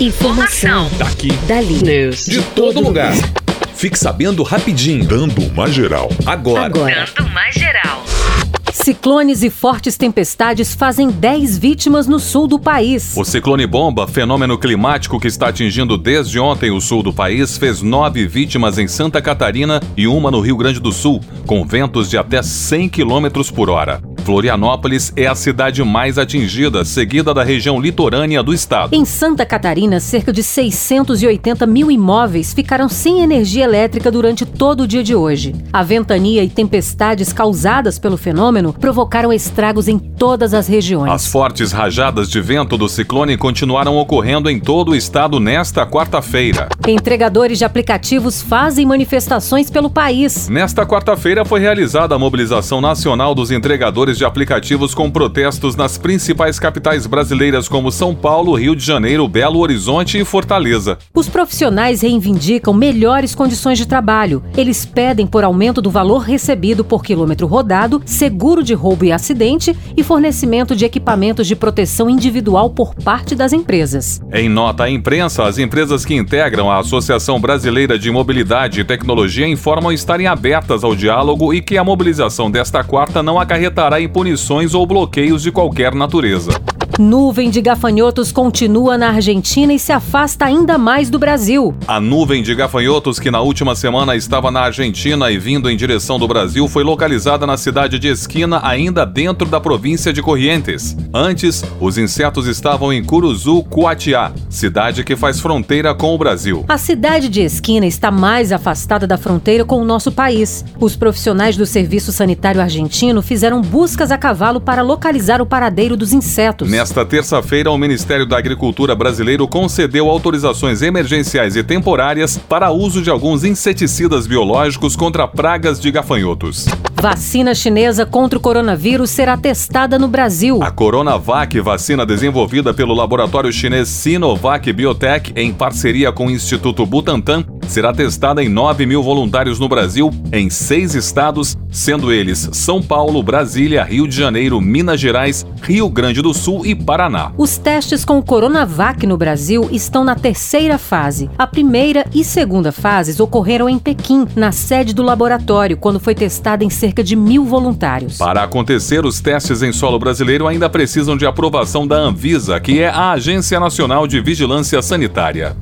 Informação. Daqui. Dali. News. De todo lugar. Fique sabendo rapidinho. Dando uma geral. Agora. Agora. Dando mais geral. Ciclones e fortes tempestades fazem 10 vítimas no sul do país. O ciclone bomba, fenômeno climático que está atingindo desde ontem o sul do país, fez nove vítimas em Santa Catarina e uma no Rio Grande do Sul, com ventos de até 100 km por hora. Florianópolis é a cidade mais atingida, seguida da região litorânea do estado. Em Santa Catarina, cerca de 680 mil imóveis ficaram sem energia elétrica durante todo o dia de hoje. A ventania e tempestades causadas pelo fenômeno provocaram estragos em todas as regiões. As fortes rajadas de vento do ciclone continuaram ocorrendo em todo o estado nesta quarta-feira. Entregadores de aplicativos fazem manifestações pelo país. Nesta quarta-feira foi realizada a mobilização nacional dos entregadores de aplicativos com protestos nas principais capitais brasileiras como São Paulo, Rio de Janeiro, Belo Horizonte e Fortaleza. Os profissionais reivindicam melhores condições de trabalho. Eles pedem por aumento do valor recebido por quilômetro rodado, seguro de roubo e acidente e fornecimento de equipamentos de proteção individual por parte das empresas. Em nota à imprensa, as empresas que integram a Associação Brasileira de Mobilidade e Tecnologia informam estarem abertas ao diálogo e que a mobilização desta quarta não acarretará em punições ou bloqueios de qualquer natureza. Nuvem de gafanhotos continua na Argentina e se afasta ainda mais do Brasil. A nuvem de gafanhotos que na última semana estava na Argentina e vindo em direção do Brasil foi localizada na cidade de Esquina, ainda dentro da província de Corrientes. Antes, os insetos estavam em Curuzu, Cuatiá, cidade que faz fronteira com o Brasil. A cidade de Esquina está mais afastada da fronteira com o nosso país. Os profissionais do Serviço Sanitário Argentino fizeram buscas a cavalo para localizar o paradeiro dos insetos. Nesta terça-feira, o Ministério da Agricultura brasileiro concedeu autorizações emergenciais e temporárias para uso de alguns inseticidas biológicos contra pragas de gafanhotos. Vacina chinesa contra o coronavírus será testada no Brasil. A Coronavac, vacina desenvolvida pelo laboratório chinês Sinovac Biotech em parceria com o Instituto Butantan, será testada em 9 mil voluntários no Brasil, em seis estados, sendo eles São Paulo, Brasília, Rio de Janeiro, Minas Gerais, Rio Grande do Sul e Paraná. Os testes com o Coronavac no Brasil estão na terceira fase. A primeira e segunda fases ocorreram em Pequim, na sede do laboratório, quando foi testada em cerca de mil voluntários. Para acontecer, os testes em solo brasileiro ainda precisam de aprovação da Anvisa, que é a Agência Nacional de Vigilância Sanitária.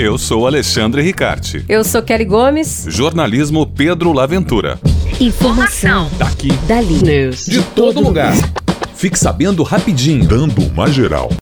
Eu sou Alexandre Ricarte. Eu sou Kelly Gomes. Jornalismo Pedro Laventura. Informação. Daqui. Dali. News. De todo lugar. Fique sabendo rapidinho. Dando uma geral.